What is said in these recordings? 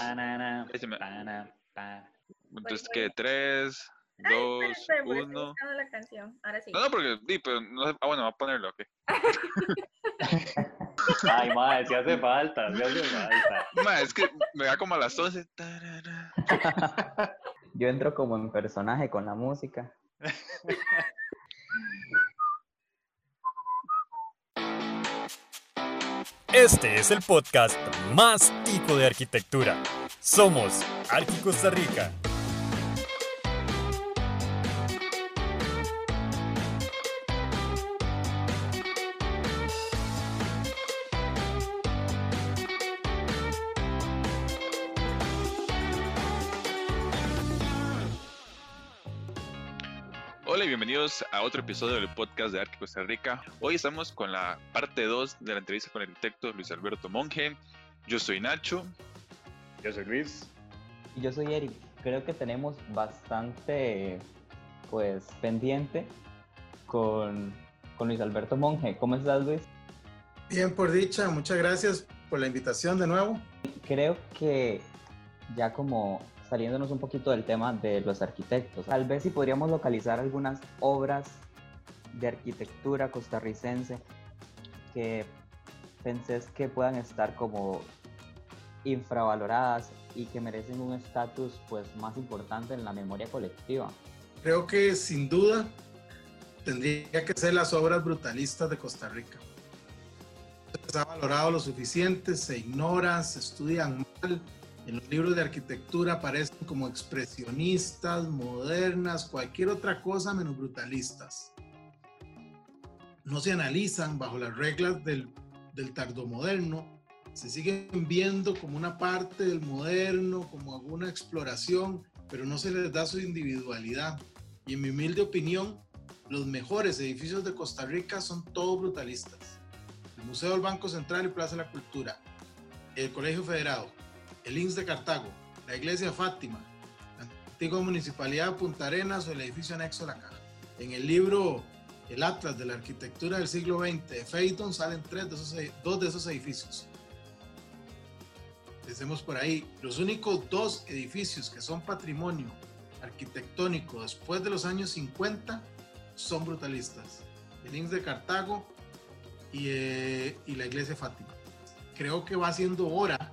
Panana. Entonces, voy. que 3, Ay, 2, espera, espera, porque estoy 1. buscando la canción. Ahora sí. No, no, porque, di, pero no sé- ah, bueno, va a ponerlo, ok. Ay, madre, si hace falta, si hace falta. Ma, es que me da como a las 11. tarara. Yo entro como en personaje con la música. Este es el podcast más tico de arquitectura. Somos Arqui Costa Rica. Hola y bienvenidos a otro episodio del podcast de Arque Costa Rica. Hoy estamos con la parte 2 de la entrevista con el arquitecto Luis Alberto Monge. Yo soy Nacho. Yo soy Luis. Y yo soy Eric. Creo que tenemos bastante, pues, pendiente con, con Luis Alberto Monge. ¿Cómo estás, Luis? Bien, por dicha, muchas gracias por la invitación de nuevo. Creo que ya como saliéndonos un poquito del tema de los arquitectos, tal vez si podríamos localizar algunas obras de arquitectura costarricense que pensés que puedan estar como infravaloradas y que merecen un estatus pues más importante en la memoria colectiva. Creo que sin duda tendría que ser las obras brutalistas de Costa Rica. Se ha valorado lo suficiente, se ignoran, se estudian mal. En los libros de arquitectura aparecen como expresionistas, modernas, cualquier otra cosa menos brutalistas. No se analizan bajo las reglas del, del tardomoderno, se siguen viendo como una parte del moderno, como alguna exploración, pero no se les da su individualidad. Y en mi humilde opinión, los mejores edificios de Costa Rica son todos brutalistas. El Museo del Banco Central y Plaza de la Cultura, el Colegio Federado, el INS de Cartago, la Iglesia Fátima, la antigua Municipalidad de Punta Arenas o el edificio anexo a la Caja. En el libro El Atlas de la Arquitectura del siglo XX de Phaeton salen tres de esos, edi- dos de esos edificios. Empecemos por ahí. Los únicos dos edificios que son patrimonio arquitectónico después de los años 50 son brutalistas. El INS de Cartago y, eh, y la Iglesia Fátima. Creo que va siendo hora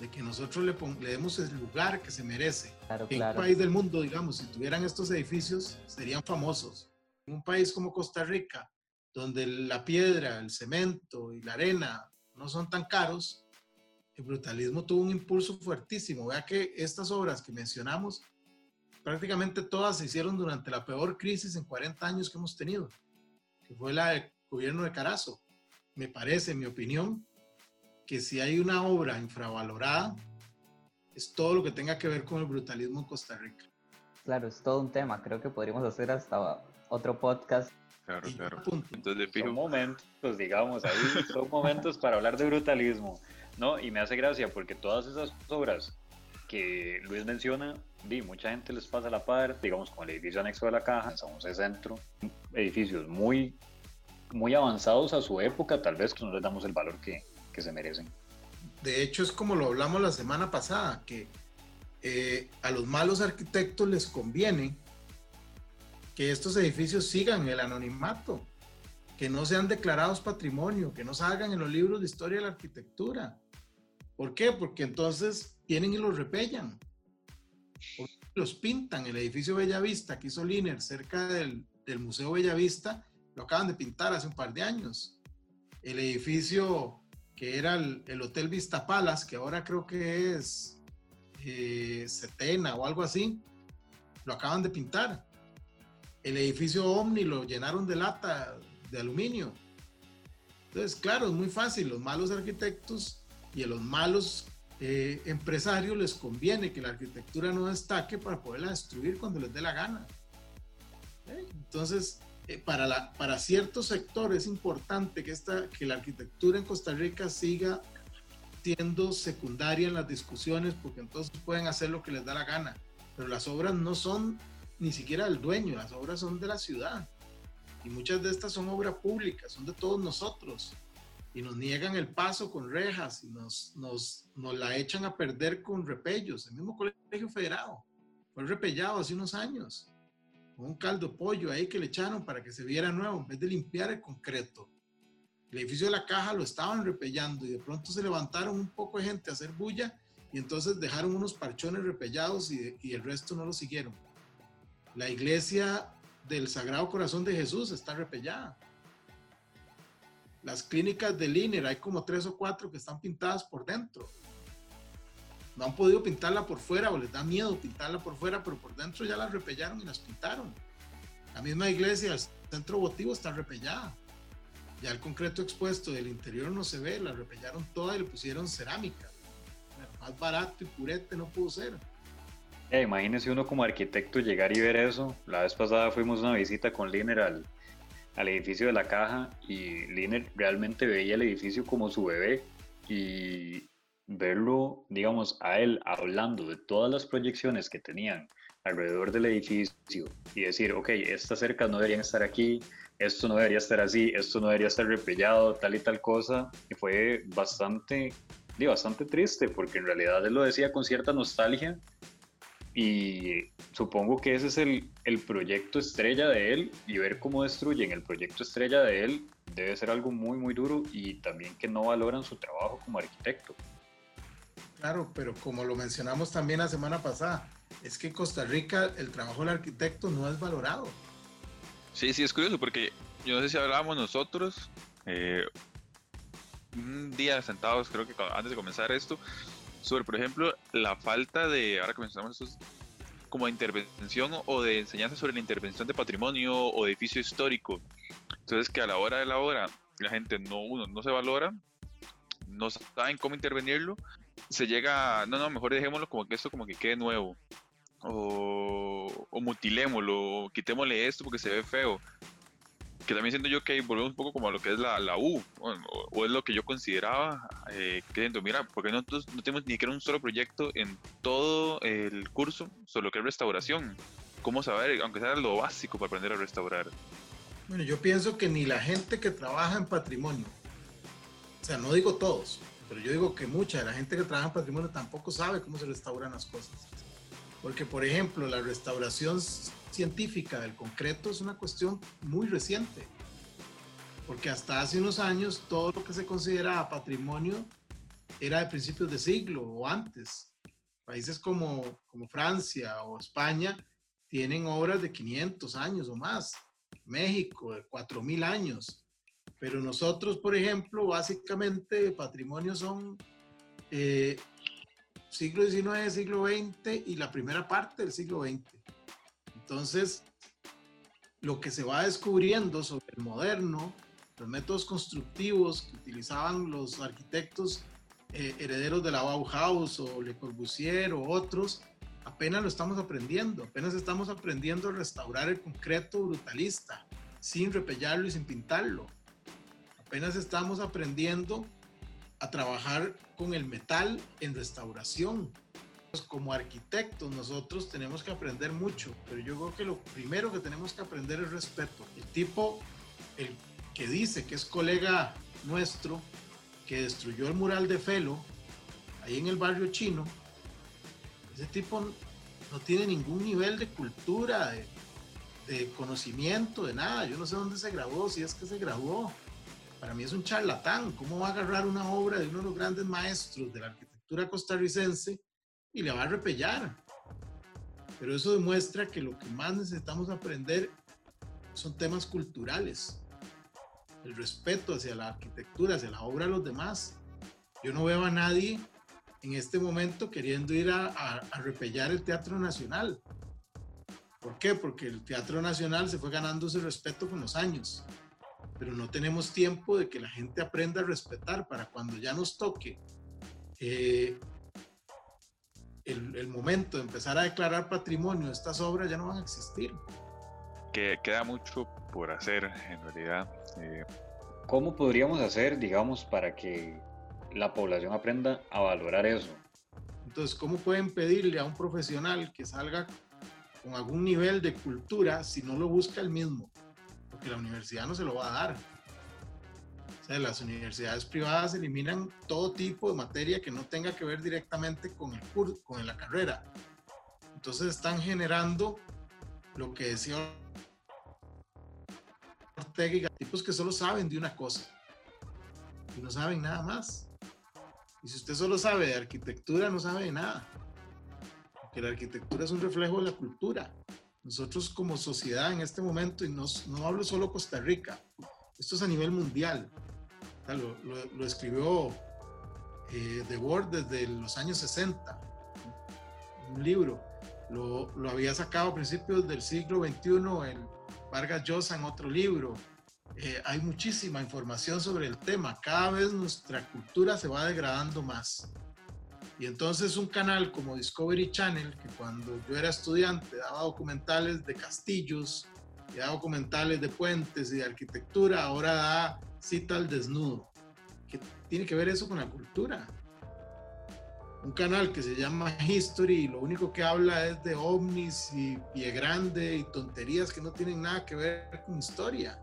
de que nosotros le, le demos el lugar que se merece. Claro, En un claro. país del mundo, digamos, si tuvieran estos edificios, serían famosos. En un país como Costa Rica, donde la piedra, el cemento y la arena no son tan caros, el brutalismo tuvo un impulso fuertísimo. Vea que estas obras que mencionamos, prácticamente todas se hicieron durante la peor crisis en 40 años que hemos tenido, que fue la del gobierno de Carazo. Me parece, en mi opinión, que si hay una obra infravalorada, es todo lo que tenga que ver con el brutalismo en Costa Rica. Claro, es todo un tema. Creo que podríamos hacer hasta otro podcast. Claro, claro. Entonces, de Son momentos, digamos, ahí son momentos para hablar de brutalismo, ¿no? Y me hace gracia porque todas esas obras que Luis menciona, di, mucha gente les pasa la par, digamos, con el edificio anexo de la caja, San José Centro, edificios muy, muy avanzados a su época, tal vez que no les damos el valor que, se merecen. De hecho, es como lo hablamos la semana pasada, que eh, a los malos arquitectos les conviene que estos edificios sigan el anonimato, que no sean declarados patrimonio, que no salgan en los libros de historia de la arquitectura. ¿Por qué? Porque entonces vienen y los repellan. Los pintan. El edificio Bellavista que hizo Liner cerca del, del Museo Bellavista, lo acaban de pintar hace un par de años. El edificio que era el, el Hotel Vista Palace, que ahora creo que es eh, Setena o algo así, lo acaban de pintar. El edificio Omni lo llenaron de lata de aluminio. Entonces, claro, es muy fácil. Los malos arquitectos y a los malos eh, empresarios les conviene que la arquitectura no destaque para poderla destruir cuando les dé la gana. ¿Eh? Entonces, para, la, para ciertos sectores es importante que, esta, que la arquitectura en Costa Rica siga siendo secundaria en las discusiones porque entonces pueden hacer lo que les da la gana. Pero las obras no son ni siquiera del dueño, las obras son de la ciudad. Y muchas de estas son obra pública, son de todos nosotros. y nos niegan el paso con rejas y nos, nos, nos la echan a perder con repellos. El mismo colegio federado fue repellado hace unos años un caldo pollo ahí que le echaron para que se viera nuevo en vez de limpiar el concreto. El edificio de la caja lo estaban repellando y de pronto se levantaron un poco de gente a hacer bulla y entonces dejaron unos parchones repellados y, y el resto no lo siguieron. La iglesia del Sagrado Corazón de Jesús está repellada. Las clínicas del INER, hay como tres o cuatro que están pintadas por dentro. No han podido pintarla por fuera o les da miedo pintarla por fuera, pero por dentro ya las repellaron y las pintaron. La misma iglesia, el centro votivo está repellada. Ya el concreto expuesto del interior no se ve, la repellaron toda y le pusieron cerámica. Más barato y purete no pudo ser. Eh, imagínese uno como arquitecto llegar y ver eso. La vez pasada fuimos a una visita con Liner al, al edificio de la caja y Liner realmente veía el edificio como su bebé y verlo, digamos, a él hablando de todas las proyecciones que tenían alrededor del edificio y decir, ok, estas cercas no deberían estar aquí, esto no debería estar así, esto no debería estar repellado, tal y tal cosa, y fue bastante, bastante triste, porque en realidad él lo decía con cierta nostalgia, y supongo que ese es el, el proyecto estrella de él, y ver cómo destruyen el proyecto estrella de él debe ser algo muy, muy duro, y también que no valoran su trabajo como arquitecto. Claro, pero como lo mencionamos también la semana pasada, es que en Costa Rica el trabajo del arquitecto no es valorado. Sí, sí, es curioso porque yo no sé si hablábamos nosotros eh, un día sentados, creo que antes de comenzar esto, sobre, por ejemplo, la falta de, ahora que mencionamos esto, como de intervención o de enseñanza sobre la intervención de patrimonio o edificio histórico. Entonces, que a la hora de la hora la gente no, uno, no se valora, no saben cómo intervenirlo, se llega, no, no, mejor dejémoslo como que esto como que quede nuevo o, o mutilémoslo, o quitémosle esto porque se ve feo. Que también siento yo que volvemos un poco como a lo que es la, la U, o, es lo que yo consideraba, eh, mira, porque nosotros no tenemos ni siquiera un solo proyecto en todo el curso sobre lo que es restauración. ¿Cómo saber, aunque sea lo básico para aprender a restaurar? Bueno, yo pienso que ni la gente que trabaja en patrimonio, o sea, no digo todos, pero yo digo que mucha de la gente que trabaja en patrimonio tampoco sabe cómo se restauran las cosas. Porque, por ejemplo, la restauración científica del concreto es una cuestión muy reciente. Porque hasta hace unos años todo lo que se consideraba patrimonio era de principios de siglo o antes. Países como, como Francia o España tienen obras de 500 años o más. México de 4.000 años. Pero nosotros, por ejemplo, básicamente patrimonio son eh, siglo XIX, siglo XX y la primera parte del siglo XX. Entonces, lo que se va descubriendo sobre el moderno, los métodos constructivos que utilizaban los arquitectos eh, herederos de la Bauhaus o Le Corbusier o otros, apenas lo estamos aprendiendo, apenas estamos aprendiendo a restaurar el concreto brutalista, sin repellarlo y sin pintarlo. Apenas estamos aprendiendo a trabajar con el metal en restauración. Como arquitectos nosotros tenemos que aprender mucho, pero yo creo que lo primero que tenemos que aprender es respeto. El tipo, el que dice que es colega nuestro, que destruyó el mural de Felo, ahí en el barrio chino, ese tipo no tiene ningún nivel de cultura, de, de conocimiento, de nada. Yo no sé dónde se grabó, si es que se grabó para mí es un charlatán. ¿Cómo va a agarrar una obra de uno de los grandes maestros de la arquitectura costarricense y le va a repellar? Pero eso demuestra que lo que más necesitamos aprender son temas culturales. El respeto hacia la arquitectura, hacia la obra de los demás. Yo no veo a nadie en este momento queriendo ir a, a repellar el Teatro Nacional. ¿Por qué? Porque el Teatro Nacional se fue ganando ese respeto con los años pero no tenemos tiempo de que la gente aprenda a respetar para cuando ya nos toque eh, el, momento de empezar a declarar patrimonio, estas obras ya no van a existir. Que queda mucho por hacer en realidad. Eh. ¿Cómo podríamos hacer, digamos, para que la población aprenda a valorar eso? Entonces, ¿cómo pueden pedirle a un profesional que salga con algún nivel de cultura si no lo busca el mismo? Porque la universidad no se lo va a dar. O sea, las universidades privadas eliminan todo tipo de materia que no tenga que ver directamente con el curso, con la carrera. Entonces están generando lo que decía Ortega, tipos que solo saben de una cosa y no saben nada más. Y si usted solo sabe de arquitectura, no sabe de nada. Porque la arquitectura es un reflejo de la cultura. Nosotros como sociedad en este momento, y no, no hablo solo Costa Rica, esto es a nivel mundial. lo, lo, escribió eh, Word desde los años 60, un libro. Lo, lo, había sacado a principios del siglo XXI en Vargas Llosa en otro libro. Eh, hay muchísima información sobre el tema. Cada vez nuestra cultura se va degradando más. Y entonces un canal como Discovery Channel, que cuando yo era estudiante daba documentales de castillos, y daba documentales de puentes y de arquitectura, ahora da cita al desnudo. ¿Qué tiene que ver eso con la cultura? Un canal que se llama History y lo único que habla es de ovnis y pie grande y tonterías que no tienen nada que ver con historia.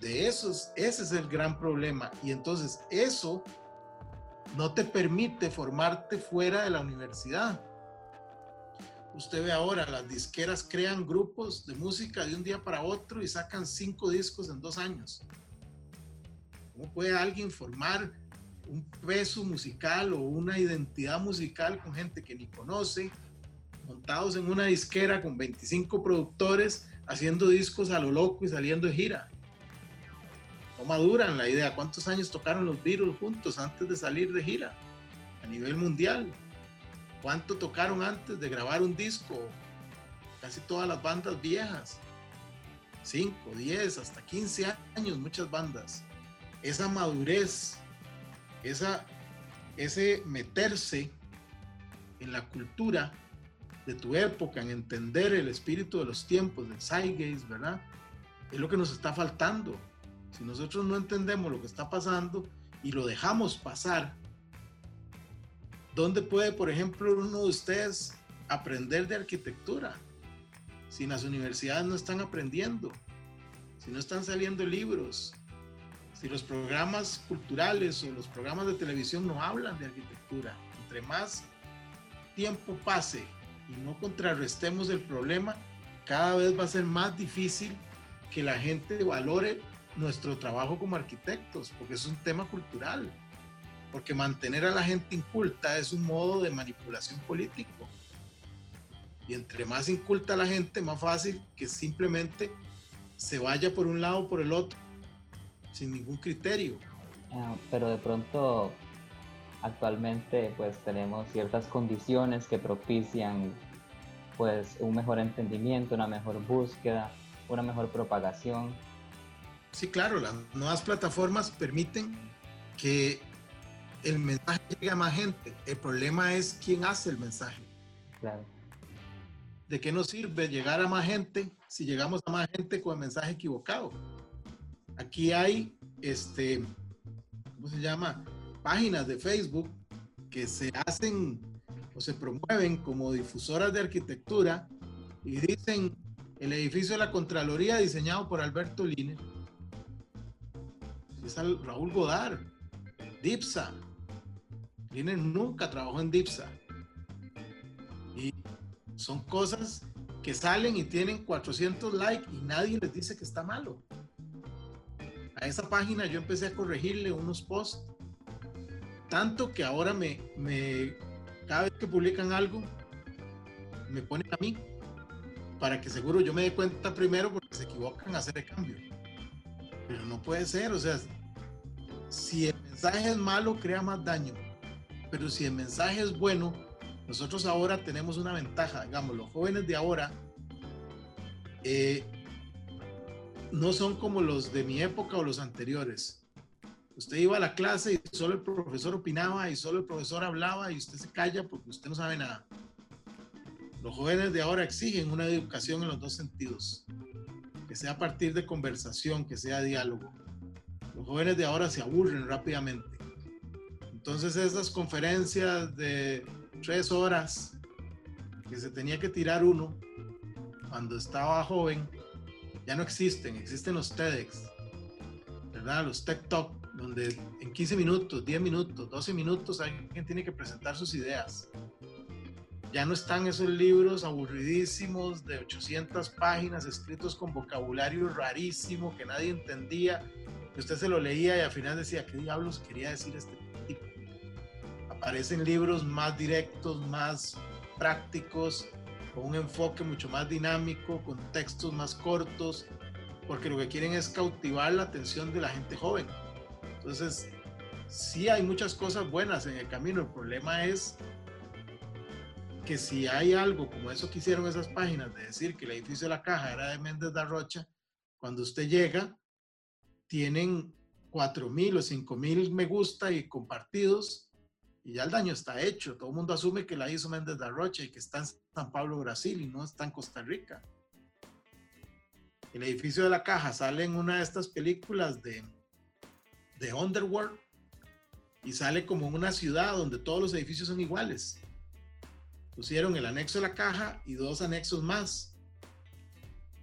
De esos, ese es el gran problema. Y entonces eso no te permite formarte fuera de la universidad. Usted ve ahora, las disqueras crean grupos de música de un día para otro y sacan cinco discos en dos años. ¿Cómo puede alguien formar un peso musical o una identidad musical con gente que ni conoce, montados en una disquera con 25 productores, haciendo discos a lo loco y saliendo de gira? Maduran la idea. ¿Cuántos años tocaron los Beatles juntos antes de salir de gira a nivel mundial? ¿Cuánto tocaron antes de grabar un disco? Casi todas las bandas viejas. 5, 10, hasta 15 años, muchas bandas. Esa madurez, esa, ese meterse en la cultura de tu época, en entender el espíritu de los tiempos, del Zeitgeist, ¿verdad? Es lo que nos está faltando. Si nosotros no entendemos lo que está pasando y lo dejamos pasar, ¿dónde puede, por ejemplo, uno de ustedes aprender de arquitectura? Si las universidades no están aprendiendo, si no están saliendo libros, si los programas culturales o los programas de televisión no hablan de arquitectura, entre más tiempo pase y no contrarrestemos el problema, cada vez va a ser más difícil que la gente valore nuestro trabajo como arquitectos, porque es un tema cultural, porque mantener a la gente inculta es un modo de manipulación político. Y entre más inculta la gente, más fácil que simplemente se vaya por un lado o por el otro, sin ningún criterio. Ah, pero de pronto, actualmente, pues tenemos ciertas condiciones que propician pues un mejor entendimiento, una mejor búsqueda, una mejor propagación Sí, claro, las nuevas plataformas permiten que el mensaje llegue a más gente. El problema es quién hace el mensaje. Claro. ¿De qué nos sirve llegar a más gente si llegamos a más gente con el mensaje equivocado? Aquí hay, este, ¿cómo se llama? Páginas de Facebook que se hacen o se promueven como difusoras de arquitectura y dicen el edificio de la Contraloría diseñado por Alberto Liner es Raúl Godard, Dipsa. Liner nunca trabajó en Dipsa. Y son cosas que salen y tienen 400 likes y nadie les dice que está malo. A esa página yo empecé a corregirle unos posts. Tanto que ahora me, me cada vez que publican algo, me ponen a mí para que seguro yo me dé cuenta primero porque se equivocan a hacer el cambio. Pero no puede ser, o sea, si el mensaje es malo, crea más daño. Pero si el mensaje es bueno, nosotros ahora tenemos una ventaja. Digamos, los jóvenes de ahora eh, no son como los de mi época o los anteriores. Usted iba a la clase y solo el profesor opinaba y solo el profesor hablaba y usted se calla porque usted no sabe nada. Los jóvenes de ahora exigen una educación en los dos sentidos que sea a partir de conversación, que sea diálogo. Los jóvenes de ahora se aburren rápidamente. Entonces esas conferencias de tres horas que se tenía que tirar uno cuando estaba joven, ya no existen, existen los TEDx. ¿verdad? Los Tech Talk, donde en 15 minutos, 10 minutos, 12 minutos alguien tiene que presentar sus ideas. Ya no están esos libros aburridísimos de 800 páginas escritos con vocabulario rarísimo que nadie entendía, que usted se lo leía y al final decía, ¿qué diablos quería decir este tipo? Aparecen libros más directos, más prácticos, con un enfoque mucho más dinámico, con textos más cortos, porque lo que quieren es cautivar la atención de la gente joven. Entonces, sí hay muchas cosas buenas en el camino, el problema es que si hay algo como eso que hicieron esas páginas de decir que el edificio de la caja era de Méndez da Rocha, cuando usted llega, tienen 4.000 o 5.000 me gusta y compartidos y ya el daño está hecho. Todo el mundo asume que la hizo Méndez da Rocha y que está en San Pablo, Brasil y no está en Costa Rica. El edificio de la caja sale en una de estas películas de, de Underworld y sale como una ciudad donde todos los edificios son iguales. Pusieron el anexo de la caja y dos anexos más.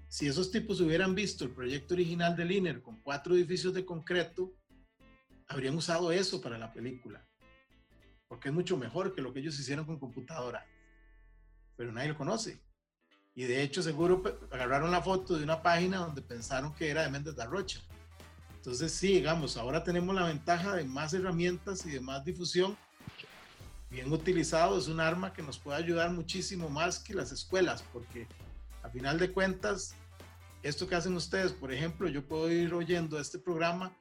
Si esos tipos hubieran visto el proyecto original del INER con cuatro edificios de concreto, habrían usado eso para la película. Porque es mucho mejor que lo que ellos hicieron con computadora. Pero nadie lo conoce. Y de hecho seguro agarraron la foto de una página donde pensaron que era de Méndez da Rocha. Entonces sí, digamos, ahora tenemos la ventaja de más herramientas y de más difusión. Bien utilizado es un arma que nos puede ayudar muchísimo más que las escuelas, porque a final de cuentas, esto que hacen ustedes, por ejemplo, yo puedo ir oyendo este programa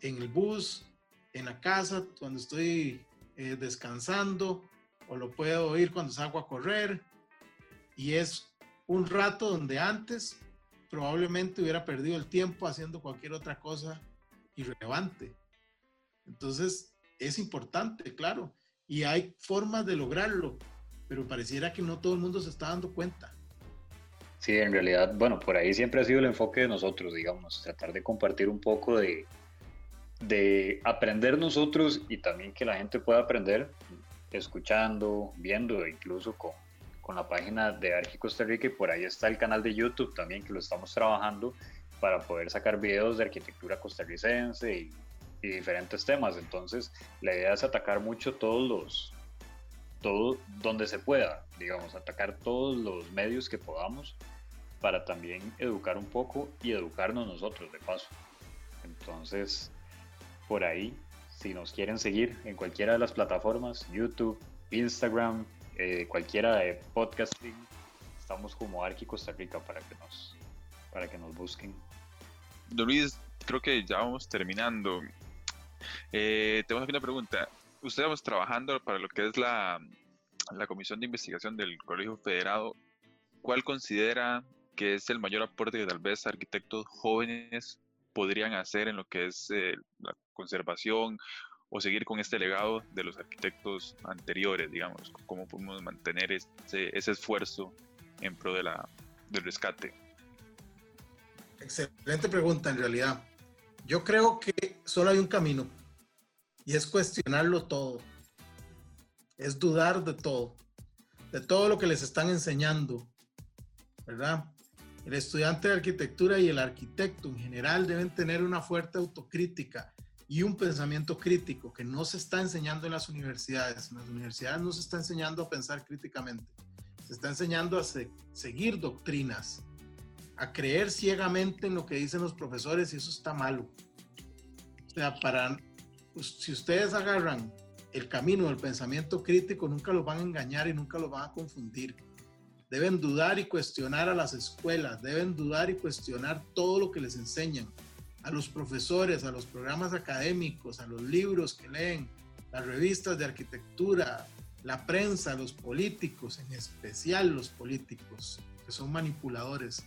en el bus, en la casa, cuando estoy eh, descansando, o lo puedo oír cuando salgo a correr, y es un rato donde antes probablemente hubiera perdido el tiempo haciendo cualquier otra cosa irrelevante. Entonces, es importante, claro, y hay formas de lograrlo, pero pareciera que no todo el mundo se está dando cuenta. Sí, en realidad, bueno, por ahí siempre ha sido el enfoque de nosotros, digamos, tratar de compartir un poco de, de aprender nosotros y también que la gente pueda aprender escuchando, viendo, incluso con, con la página de Arqui Costa Rica y por ahí está el canal de YouTube también que lo estamos trabajando para poder sacar videos de arquitectura costarricense y, diferentes temas. Entonces, la idea es atacar mucho todos los, todo donde se pueda, digamos, atacar todos los medios que podamos para también educar un poco y educarnos nosotros de paso. Entonces, por ahí, si nos quieren seguir en cualquiera de las plataformas, YouTube, Instagram, eh, cualquiera de podcasting, estamos como Arqui Costa Rica para que nos, para que nos busquen. Luis, creo que ya vamos terminando. Eh, tenemos aquí una pregunta. Usted vamos trabajando para lo que es la, la Comisión de Investigación del Colegio Federado. ¿Cuál considera que es el mayor aporte que tal vez arquitectos jóvenes podrían hacer en lo que es eh, la conservación o seguir con este legado de los arquitectos anteriores, digamos, cómo podemos mantener ese, ese esfuerzo en pro de la, del rescate. Excelente pregunta en realidad. Yo creo que solo hay un camino y es cuestionarlo todo, es dudar de todo, de todo lo que les están enseñando, ¿verdad? El estudiante de arquitectura y el arquitecto en general deben tener una fuerte autocrítica y un pensamiento crítico que no se está enseñando en las universidades. En las universidades no se está enseñando a pensar críticamente, se está enseñando a seguir doctrinas, a creer ciegamente en lo que dicen los profesores y eso está malo. O sea, para, pues, si ustedes agarran el camino del pensamiento crítico, nunca los van a engañar y nunca los van a confundir. Deben dudar y cuestionar a las escuelas, deben dudar y cuestionar todo lo que les enseñan a los profesores, a los programas académicos, a los libros que leen, las revistas de arquitectura, la prensa, los políticos, en especial los políticos, que son manipuladores.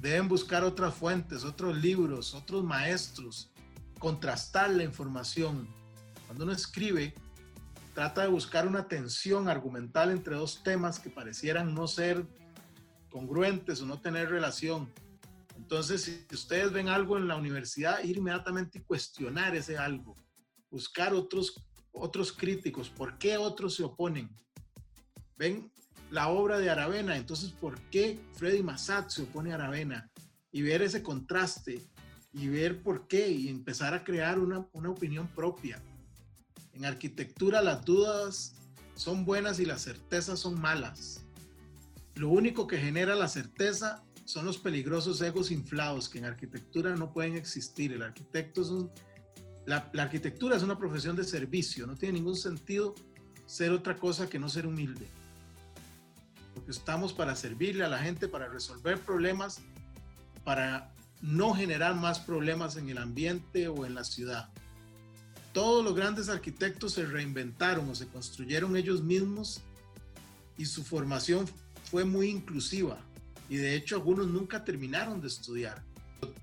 Deben buscar otras fuentes, otros libros, otros maestros, contrastar la información. Cuando uno escribe, trata de buscar una tensión argumental entre dos temas que parecieran no ser congruentes o no tener relación entonces, si ustedes ven algo en la universidad, ir inmediatamente y cuestionar ese algo, buscar otros, otros críticos, ¿por qué otros se oponen? Ven la obra de Aravena, entonces, ¿por qué Freddy Massat se opone a Aravena? Y ver ese contraste y ver por qué y empezar a crear una, una opinión propia. En arquitectura las dudas son buenas y las certezas son malas. Lo único que genera la certeza son los peligrosos egos inflados que en arquitectura no pueden existir. El arquitecto es un, la, la, arquitectura es una profesión de servicio, no tiene ningún sentido ser otra cosa que no ser humilde. Estamos para servirle a la gente, para resolver problemas, para no generar más problemas en el ambiente o en la ciudad. Todos los grandes arquitectos se reinventaron o se construyeron ellos mismos y su formación fue muy inclusiva y de hecho algunos nunca terminaron de estudiar.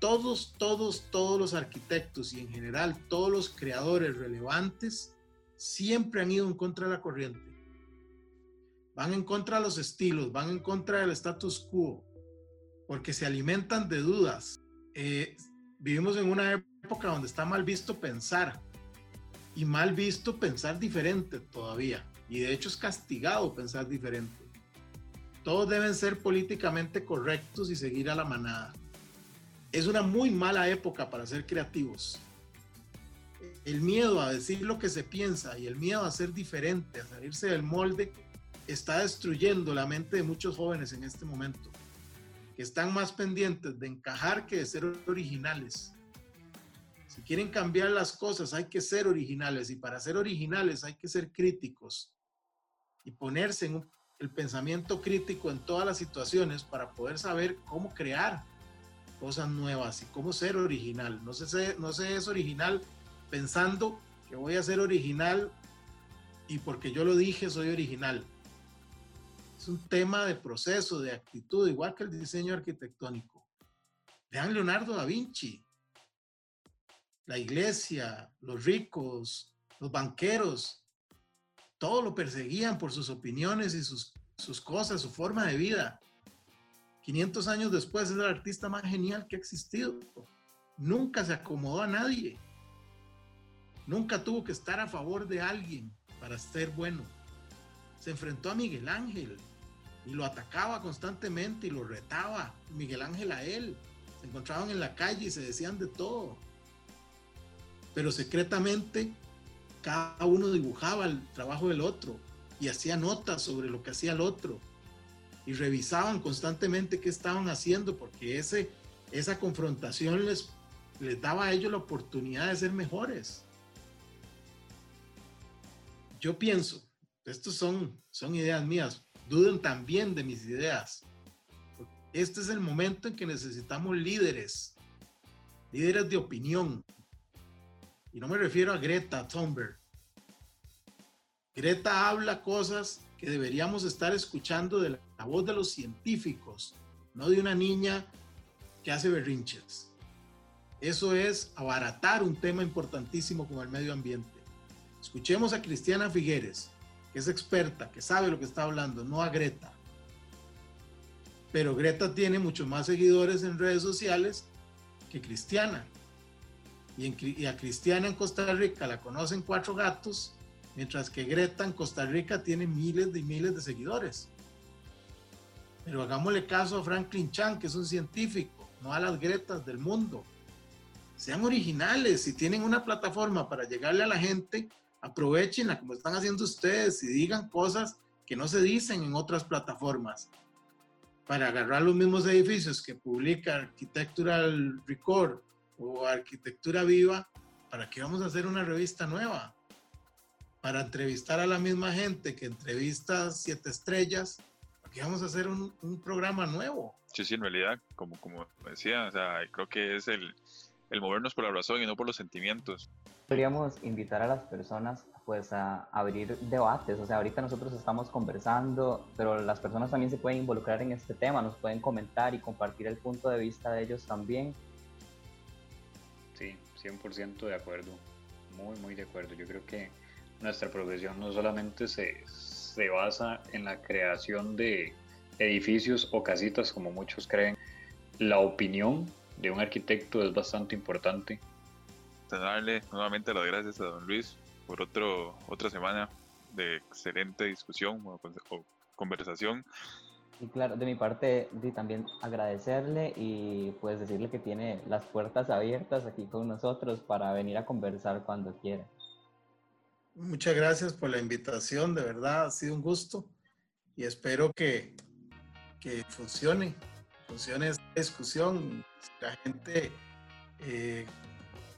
Todos, todos, todos los arquitectos y en general todos los creadores relevantes siempre han ido en contra de la corriente. Van en contra de los estilos, van en contra del status quo, porque se alimentan de dudas. Eh, vivimos en una época donde está mal visto pensar y mal visto pensar diferente todavía. Y de hecho es castigado pensar diferente. Todos deben ser políticamente correctos y seguir a la manada. Es una muy mala época para ser creativos. El miedo a decir lo que se piensa y el miedo a ser diferente, a salirse del molde, está destruyendo la mente de muchos jóvenes en este momento, que están más pendientes de encajar que de ser originales. Si quieren cambiar las cosas, hay que ser originales y para ser originales hay que ser críticos y ponerse en el pensamiento crítico en todas las situaciones para poder saber cómo crear cosas nuevas y cómo ser original. No sé, no sé es original pensando que voy a ser original y porque yo lo dije soy original. Es un tema de proceso, de actitud, igual que el diseño arquitectónico. Vean Leonardo da Vinci, la iglesia, los ricos, los banqueros, todo lo perseguían por sus opiniones y sus, sus cosas, su forma de vida. 500 años después es el artista más genial que ha existido. Nunca se acomodó a nadie. Nunca tuvo que estar a favor de alguien para ser bueno. Se enfrentó a Miguel Ángel y lo atacaba constantemente y lo retaba. Miguel Ángel a él. Se encontraban en la calle y se decían de todo. Pero secretamente cada uno dibujaba el trabajo del otro y hacía notas sobre lo que hacía el otro y revisaban constantemente qué estaban haciendo porque ese, esa confrontación les, les daba a ellos la oportunidad de ser mejores. Yo pienso, estos son, son ideas mías, duden también de mis ideas. Este es el momento en que necesitamos líderes, líderes de opinión, y no me refiero a Greta Thunberg. Greta habla cosas que deberíamos estar escuchando de la voz de los científicos, no de una niña que hace berrinches. Eso es abaratar un tema importantísimo como el medio ambiente. Escuchemos a Cristiana Figueres, es experta, que sabe lo que está hablando, no a Greta. Pero Greta tiene muchos más seguidores en redes sociales que Cristiana y, a Cristiana en Costa Rica la conocen cuatro gatos, mientras que Greta en Costa Rica tiene miles y miles de seguidores. Pero hagámosle caso a Franklin Chan, que es un científico, no a las Gretas del mundo. Sean originales, si tienen una plataforma para llegarle a la gente, aprovechenla como están haciendo ustedes y digan cosas que no se dicen en otras plataformas. Para agarrar los mismos edificios que publica Architectural Record o Arquitectura Viva, ¿para qué vamos a hacer una revista nueva? Para entrevistar a la misma gente que entrevista siete estrellas, ¿para qué vamos a hacer un, un programa nuevo? Sí, sí, en realidad, como, como decía, o sea, creo que es el, el movernos por la razón y no por los sentimientos. Podríamos invitar a las personas pues a abrir debates, o sea, ahorita nosotros estamos conversando, pero las personas también se pueden involucrar en este tema, nos pueden comentar y compartir el punto de vista de ellos también. Sí, 100% de acuerdo. Muy, muy de acuerdo. Yo creo que nuestra profesión no solamente se, se basa en la creación de edificios o casitas como muchos creen. La opinión de un arquitecto es bastante importante. Darle nuevamente las gracias a don Luis por otro, otra semana de excelente discusión o conversación. Y claro, de mi parte, también agradecerle y pues decirle que tiene las puertas abiertas aquí con nosotros para venir a conversar cuando quiera. Muchas gracias por la invitación, de verdad ha sido un gusto y espero que, que funcione, funcione esta discusión. La gente eh,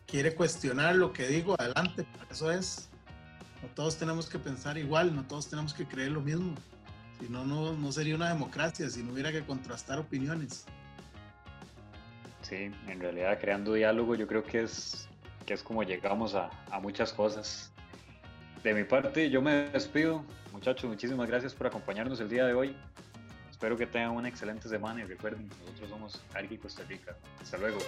quiere cuestionar lo que digo, adelante, eso es. No todos tenemos que pensar igual, no todos tenemos que creer lo mismo. Si no, no sería una democracia, si no hubiera que contrastar opiniones. Sí, en realidad creando diálogo yo creo que es, que es como llegamos a, a muchas cosas. De mi parte, yo me despido. Muchachos, muchísimas gracias por acompañarnos el día de hoy. Espero que tengan una excelente semana y recuerden, nosotros somos Arqui Costa Rica. Hasta luego.